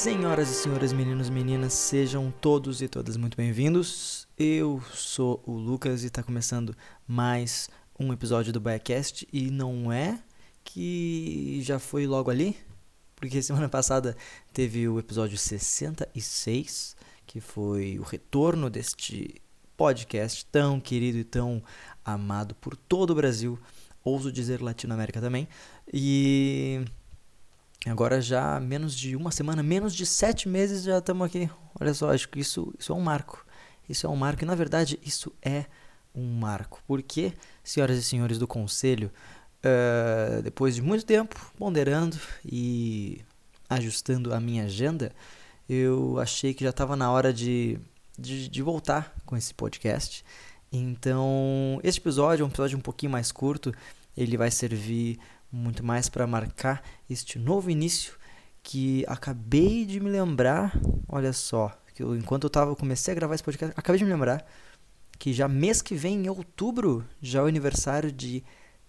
Senhoras e senhores, meninos e meninas, sejam todos e todas muito bem-vindos. Eu sou o Lucas e está começando mais um episódio do Biacast e não é que já foi logo ali, porque semana passada teve o episódio 66, que foi o retorno deste podcast tão querido e tão amado por todo o Brasil, ouso dizer Latinoamérica também. E Agora já menos de uma semana, menos de sete meses já estamos aqui. Olha só, acho que isso, isso é um marco. Isso é um marco e na verdade isso é um marco. Porque, senhoras e senhores do conselho, uh, depois de muito tempo ponderando e ajustando a minha agenda, eu achei que já estava na hora de, de, de voltar com esse podcast. Então, este episódio é um episódio um pouquinho mais curto. Ele vai servir muito mais para marcar este novo início que acabei de me lembrar, olha só, que eu, enquanto eu tava, comecei a gravar esse podcast, acabei de me lembrar que já mês que vem, em outubro, já é o aniversário de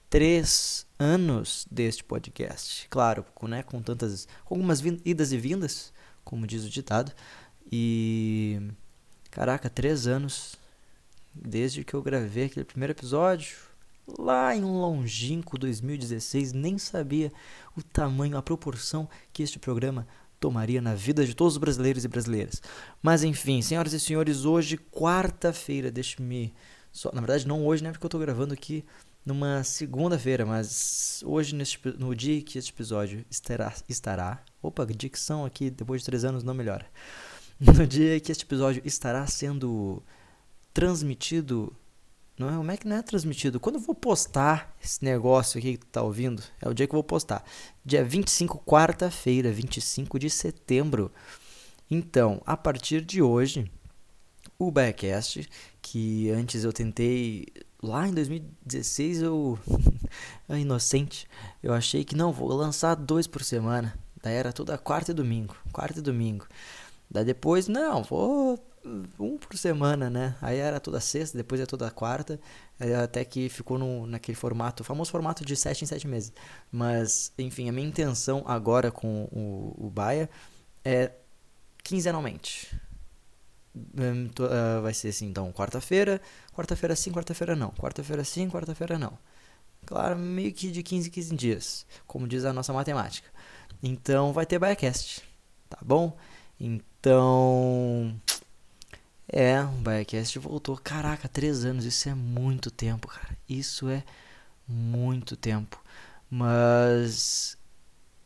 três anos deste podcast. Claro, com, né, com tantas, com algumas idas e vindas, como diz o ditado. E caraca, três anos desde que eu gravei aquele primeiro episódio lá em um longínquo 2016, nem sabia o tamanho, a proporção que este programa tomaria na vida de todos os brasileiros e brasileiras. Mas enfim, senhoras e senhores, hoje, quarta-feira, deixe-me. Só, na verdade, não hoje, né? Porque eu estou gravando aqui numa segunda-feira, mas hoje, neste, no dia que este episódio estará, estará. Opa, dicção aqui depois de três anos não melhora. No dia que este episódio estará sendo transmitido não é, como é que não é transmitido? Quando eu vou postar esse negócio aqui que tu tá ouvindo, é o dia que eu vou postar. Dia 25, quarta-feira, 25 de setembro. Então, a partir de hoje, o Backcast, que antes eu tentei lá em 2016 eu inocente, eu achei que não vou lançar dois por semana. Daí era toda quarta e domingo, quarta e domingo. Daí depois, não, vou um por semana, né? Aí era toda sexta, depois é toda quarta, até que ficou no, naquele formato, famoso formato de sete em sete meses. Mas, enfim, a minha intenção agora com o, o Baia é quinzenalmente. Um, to, uh, vai ser assim, então, quarta-feira, quarta-feira sim, quarta-feira não, quarta-feira sim, quarta-feira não. Claro, meio que de 15 em 15 dias, como diz a nossa matemática. Então, vai ter BaiaCast, tá bom? Então, é, o Biacast voltou. Caraca, três anos, isso é muito tempo, cara. Isso é muito tempo. Mas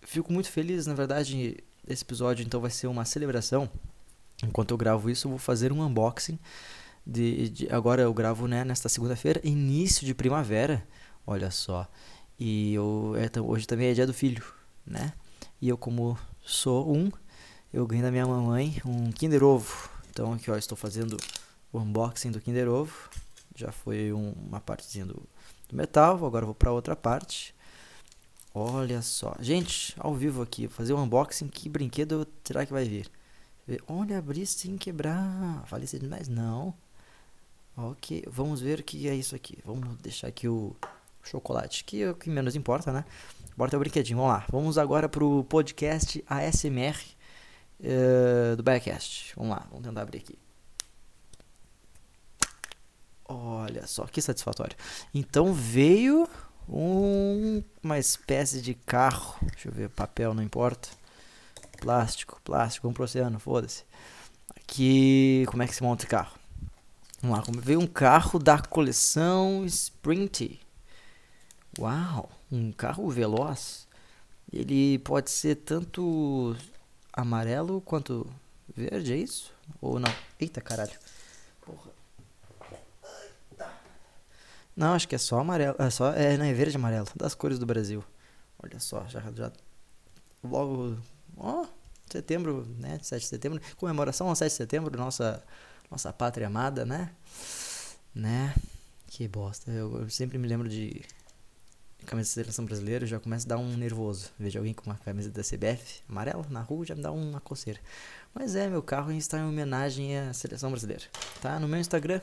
fico muito feliz, na verdade, esse episódio então vai ser uma celebração. Enquanto eu gravo isso, eu vou fazer um unboxing. De, de agora eu gravo né, nesta segunda-feira, início de primavera. Olha só. E eu, é, hoje também é dia do filho, né? E eu, como sou um, eu ganhei da minha mamãe um Kinder Ovo então aqui ó, estou fazendo o unboxing do Kinder Ovo. Já foi um, uma partezinha do, do metal, agora vou para outra parte. Olha só, gente, ao vivo aqui, fazer um unboxing, que brinquedo será que vai vir? Olha, abrir sem quebrar, falei demais, não. Ok, vamos ver o que é isso aqui. Vamos deixar aqui o chocolate, que é o que menos importa, né? Importa é o brinquedinho, vamos lá. Vamos agora pro podcast ASMR uh, do Backcast. Vamos lá, vamos tentar abrir aqui. Olha só que satisfatório. Então veio um, uma espécie de carro. Deixa eu ver, papel não importa. Plástico, plástico, vamos pro oceano, foda-se. Aqui, como é que se monta esse carro? Vamos lá, veio um carro da coleção Sprint. Uau, um carro veloz. Ele pode ser tanto amarelo quanto verde, é isso? Ou não? Eita caralho. Porra. Não, acho que é só amarelo. É só. É, não, é verde e amarelo. Das cores do Brasil. Olha só, já. já logo. Ó, setembro, né? 7 de setembro. Comemoração ao 7 de setembro, nossa, nossa pátria amada, né? Né? Que bosta. Eu, eu sempre me lembro de camisa da seleção brasileira, já começa a dar um nervoso. Vejo alguém com uma camisa da CBF amarela na rua, já me dá uma coceira. Mas é, meu carro está em homenagem à seleção brasileira. Tá no meu Instagram,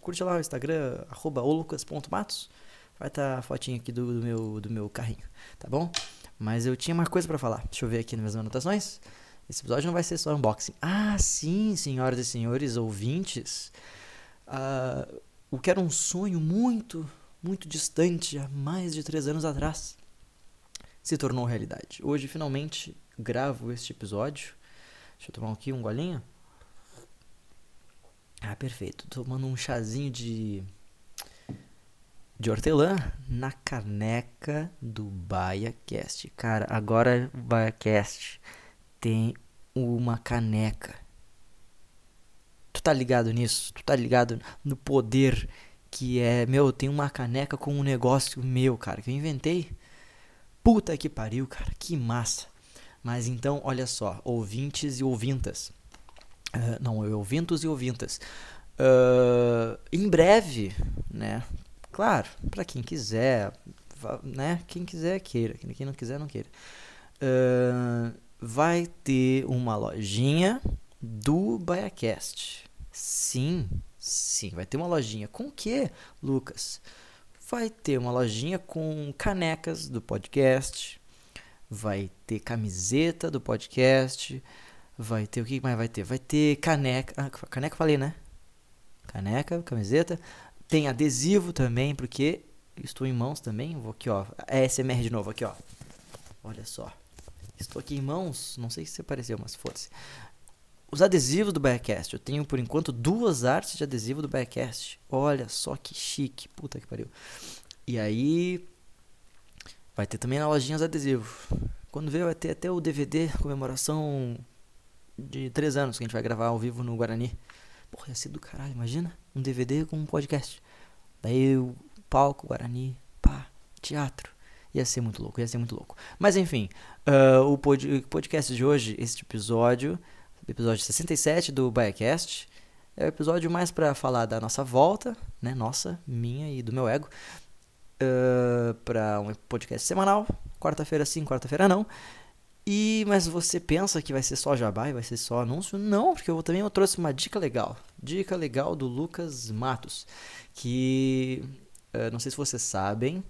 curte lá o Instagram, arroba olucas.matos. Vai estar tá a fotinha aqui do, do, meu, do meu carrinho, tá bom? Mas eu tinha uma coisa para falar. Deixa eu ver aqui nas minhas anotações. Esse episódio não vai ser só unboxing. Ah, sim, senhoras e senhores ouvintes. Uh, o que era um sonho muito, muito distante, há mais de três anos atrás, se tornou realidade. Hoje, finalmente, gravo este episódio. Deixa eu tomar aqui um golinho. Ah, perfeito. Tomando um chazinho de de hortelã na caneca do BaiaCast. Cara, agora o BaiaCast tem uma caneca. Tu tá ligado nisso? Tu tá ligado no poder que é, meu, tem uma caneca com um negócio meu, cara, que eu inventei. Puta que pariu, cara, que massa. Mas então, olha só, ouvintes e ouvintas. Uh, não, ouvintos e ouvintas. Uh, em breve, né? Claro, para quem quiser, né? Quem quiser, queira. Quem não quiser, não queira. Uh, vai ter uma lojinha do BaiaCast. Sim, sim, vai ter uma lojinha. Com o que, Lucas? Vai ter uma lojinha com canecas do podcast. Vai ter camiseta do podcast. Vai ter o que mais vai ter? Vai ter caneca. Ah, caneca falei, né? Caneca, camiseta. Tem adesivo também, porque estou em mãos também. Vou aqui, ó. É SMR de novo, aqui, ó. Olha só. Estou aqui em mãos. Não sei se apareceu, mas foda-se. Os adesivos do Backcast. Eu tenho, por enquanto, duas artes de adesivo do Backcast. Olha só que chique. Puta que pariu. E aí... Vai ter também na lojinha os adesivos. Quando ver, vai ter até o DVD comemoração de três anos que a gente vai gravar ao vivo no Guarani. Porra, ia ser do caralho, imagina? Um DVD com um podcast. Daí o palco, Guarani, pá, teatro. Ia ser muito louco, ia ser muito louco. Mas enfim, uh, o pod podcast de hoje, este episódio, episódio 67 do Biacast, é o episódio mais para falar da nossa volta, né? Nossa, minha e do meu ego, uh, para um podcast semanal. Quarta-feira sim, quarta-feira não. E mas você pensa que vai ser só jabá e vai ser só anúncio? Não, porque eu também eu trouxe uma dica legal. Dica legal do Lucas Matos, que uh, não sei se vocês sabem,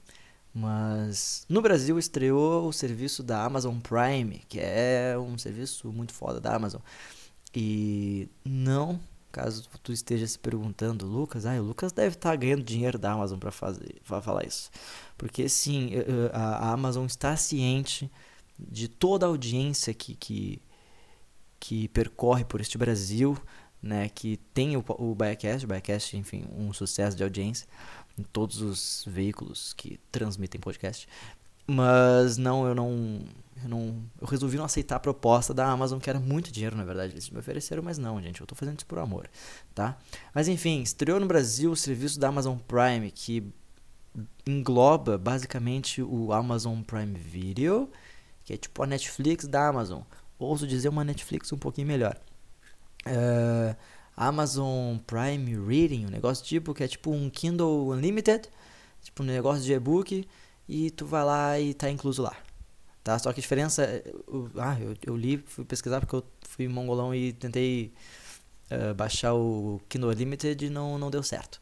mas no Brasil estreou o serviço da Amazon Prime, que é um serviço muito foda da Amazon. E não, caso tu esteja se perguntando, Lucas, ah, o Lucas deve estar tá ganhando dinheiro da Amazon para fazer, para falar isso. Porque sim, a Amazon está ciente de toda a audiência que, que, que percorre por este Brasil, né, que tem o, o Biacast, o Biacast, enfim, um sucesso de audiência em todos os veículos que transmitem podcast. Mas não, eu não, eu não, eu resolvi não aceitar a proposta da Amazon, que era muito dinheiro, na verdade, eles me ofereceram, mas não, gente, eu tô fazendo isso por amor, tá? Mas enfim, estreou no Brasil o serviço da Amazon Prime, que engloba basicamente o Amazon Prime Video, que é tipo a Netflix da Amazon. Ouso dizer uma Netflix um pouquinho melhor. Uh, Amazon Prime Reading, um negócio tipo que é tipo um Kindle Unlimited, tipo um negócio de e-book e tu vai lá e tá incluso lá. Tá? Só que a diferença, eu, ah, eu, eu li, fui pesquisar porque eu fui mongolão e tentei uh, baixar o Kindle Unlimited e não, não deu certo.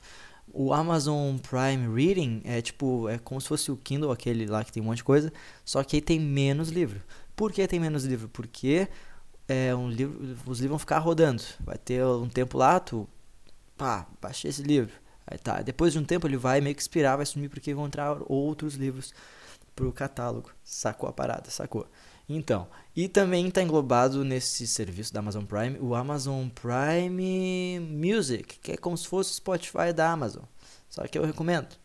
O Amazon Prime Reading é tipo, é como se fosse o Kindle, aquele lá que tem um monte de coisa, só que aí tem menos livro. Por que tem menos livro? Porque é um livro, os livros vão ficar rodando. Vai ter um tempo lá, tu, pá, baixei esse livro. Aí tá, depois de um tempo ele vai meio que expirar, vai sumir porque vão entrar outros livros pro catálogo. Sacou a parada, sacou? Então, e também está englobado nesse serviço da Amazon Prime o Amazon Prime Music, que é como se fosse o Spotify da Amazon. Só que eu recomendo.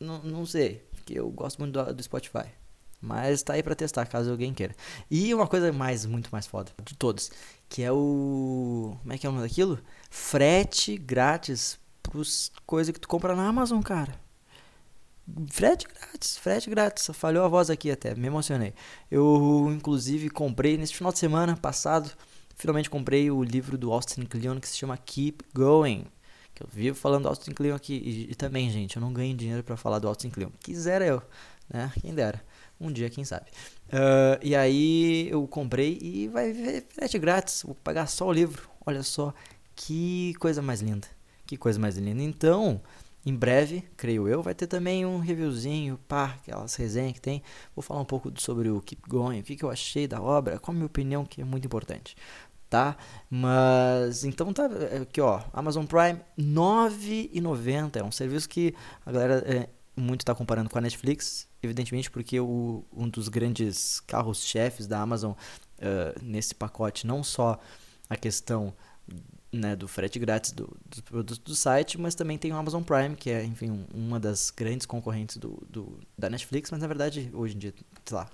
N não sei, porque eu gosto muito do, do Spotify. Mas tá aí para testar, caso alguém queira. E uma coisa mais, muito mais foda de todos, que é o. Como é que é o nome daquilo? Frete grátis pros coisas que tu compra na Amazon, cara. Frete grátis, frete grátis. Falhou a voz aqui até, me emocionei. Eu, inclusive, comprei nesse final de semana passado. Finalmente comprei o livro do Austin Kleon que se chama Keep Going. Que eu vivo falando do Austin Kleon aqui. E, e também, gente, eu não ganho dinheiro para falar do Austin Kleon. Quisera eu, né? Quem dera. Um dia, quem sabe. Uh, e aí eu comprei e vai ver frete grátis. Vou pagar só o livro. Olha só que coisa mais linda. Que coisa mais linda. Então, Em breve, creio eu, vai ter também um reviewzinho, pá, aquelas resenhas que tem. Vou falar um pouco sobre o Keep Going, o que, que eu achei da obra, qual a minha opinião, que é muito importante, tá? Mas, então tá, é, aqui ó, Amazon Prime, R$ 9,90, é um serviço que a galera é, muito está comparando com a Netflix, evidentemente porque o, um dos grandes carros-chefes da Amazon uh, nesse pacote, não só a questão né, do frete grátis do, dos produtos do site, mas também tem o Amazon Prime, que é, enfim, um, uma das grandes concorrentes do, do, da Netflix, mas na verdade, hoje em dia, sei lá,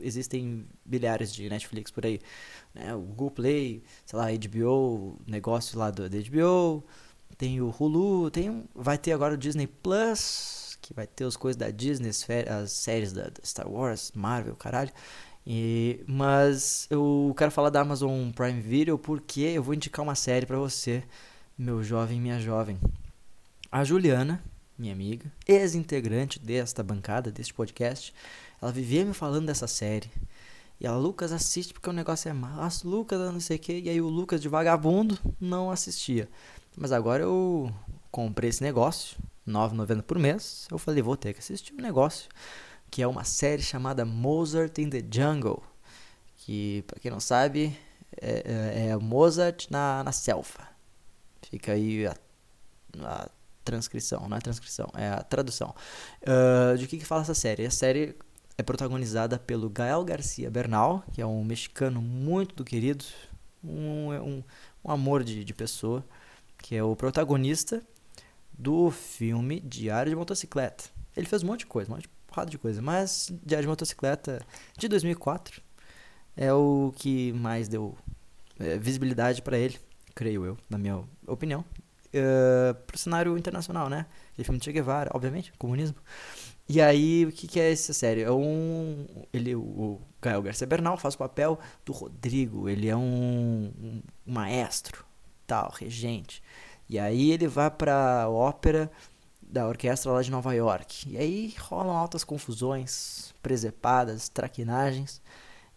existem bilhares de Netflix por aí. Né? O Google Play, sei lá, HBO, negócio lá do, da HBO, tem o Hulu, tem vai ter agora o Disney Plus, que vai ter as coisas da Disney, as séries da, Star Wars, Marvel, caralho. E, mas eu quero falar da Amazon Prime Video porque eu vou indicar uma série para você, meu jovem, minha jovem. A Juliana, minha amiga, ex-integrante desta bancada, deste podcast, ela vivia me falando dessa série. E a Lucas assiste porque o negócio é massa, Lucas não sei o que, e aí o Lucas de vagabundo não assistia. Mas agora eu comprei esse negócio, 9,90 por mês. Eu falei, vou ter que assistir um negócio que é uma série chamada Mozart in the Jungle, que, para quem não sabe, é, é, é Mozart na, na selva. Fica aí a, a, transcrição, não é transcrição, é a tradução. Uh, de que, que fala essa série? A série é protagonizada pelo Gael Garcia Bernal, que é um mexicano muito do querido, um, um, um amor de, de pessoa, que é o protagonista do filme Diário de Motocicleta. Ele fez um monte de coisa, um monte de porrada de coisa. Mas Diário de Motocicleta de 2004 é o que mais deu é, visibilidade para ele, creio eu, na minha opinião. Uh, pro cenário internacional, né? Aquele filme de Che Guevara, obviamente, comunismo. E aí, o que, que é essa série? É um. Ele, o Gael Garcia Bernal faz o papel do Rodrigo. Ele é um, um maestro, tal, regente. E aí ele vai pra ópera da orquestra lá de Nova York. E aí rolam altas confusões, presepadas, traquinagens.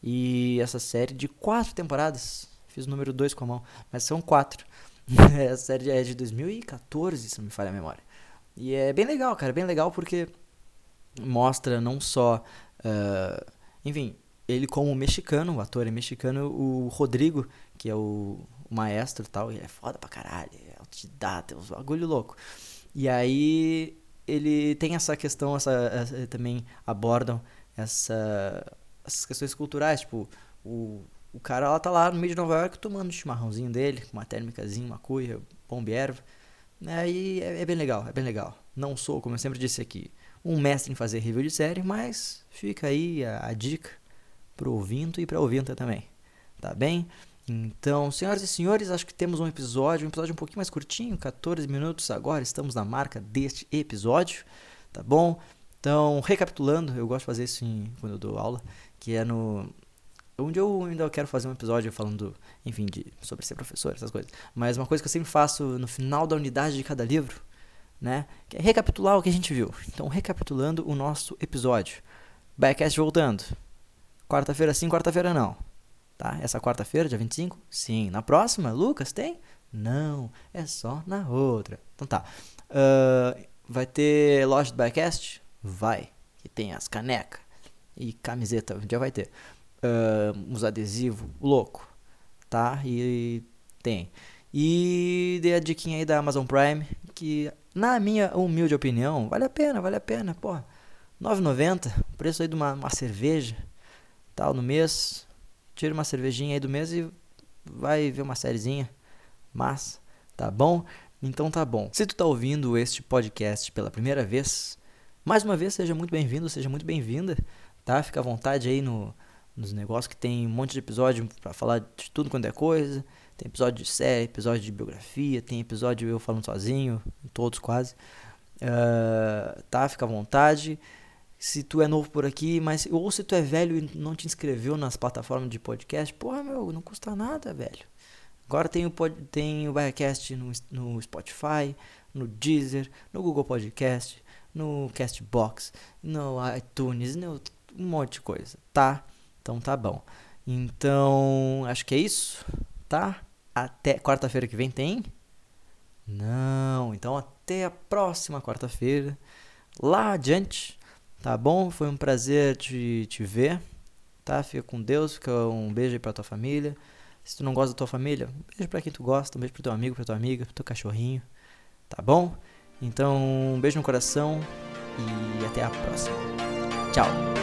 E essa série de quatro temporadas, fiz o número dois com a mão, mas são quatro. a série é de 2014, se não me falha a memória. E é bem legal, cara, bem legal porque mostra não só. Uh, enfim, ele como mexicano, o ator é mexicano, o Rodrigo, que é o, o maestro e tal, ele é foda pra caralho, autodidata, é um bagulho louco. E aí ele tem essa questão, essa, essa também abordam essa, essas questões culturais, tipo, o, o cara lá tá lá no meio de Nova York tomando um chimarrãozinho dele, com uma térmicazinha, uma cuia, bomba erva. Né? E é, é, bem legal, é bem legal. Não sou, como eu sempre disse aqui, um mestre em fazer review de série, mas fica aí a, a dica pro ouvinte e pra ouvinta também. Tá bem? Então, senhoras e senhores, acho que temos um episódio, um episódio um pouquinho mais curtinho, 14 minutos agora, estamos na marca deste episódio, tá bom? Então, recapitulando, eu gosto de fazer isso em, quando eu dou aula, que é no onde eu ainda quero fazer um episódio falando, enfim, de sobre ser professor, essas coisas. Mas uma coisa que eu sempre faço no final da unidade de cada livro, né, que é recapitular o que a gente viu. Então, recapitulando o nosso episódio. Backcast voltando. Quarta-feira sim, quarta-feira não. Tá? Essa quarta-feira, dia 25? Sim. Na próxima, Lucas, tem? Não, é só na outra. Então tá. Uh, vai ter loja do Bycast? Vai. Que tem as canecas e camiseta. Um dia vai ter. Uh, os adesivos, louco. Tá? E tem. E dei a diquinha aí da Amazon Prime, que na minha humilde opinião, vale a pena, vale a pena. Porra, 9,90, preço aí de uma, uma cerveja, tal, no mês tira uma cervejinha aí do mês e vai ver uma sériezinha. Mas, tá bom? Então tá bom. Se tu tá ouvindo este podcast pela primeira vez, mais uma vez seja muito bem-vindo, seja muito bem-vinda, tá? Fica à vontade aí no, nos negócios que tem um monte de episódio para falar de tudo quanto é coisa. Tem episódio de série, episódio de biografia, tem episódio eu falando sozinho, todos quase. Uh, tá? Fica à vontade se tu é novo por aqui, mas ou se tu é velho e não te inscreveu nas plataformas de podcast, porra, meu, não custa nada, velho. Agora tem o, tem o Biacast no, no Spotify, no Deezer, no Google Podcast, no Castbox, no iTunes, no, um monte de coisa, tá? Então tá bom. Então, acho que é isso, tá? Até quarta-feira que vem tem Não. Então até a próxima quarta-feira. Lá adiante. Tá bom? Foi um prazer te, te ver. Tá? Fica com Deus. Fica um beijo aí pra tua família. Se tu não gosta da tua família, um beijo pra quem tu gosta. Um beijo pro teu amigo, pra tua amiga, pro teu cachorrinho. Tá bom? Então, um beijo no coração e até a próxima. Tchau!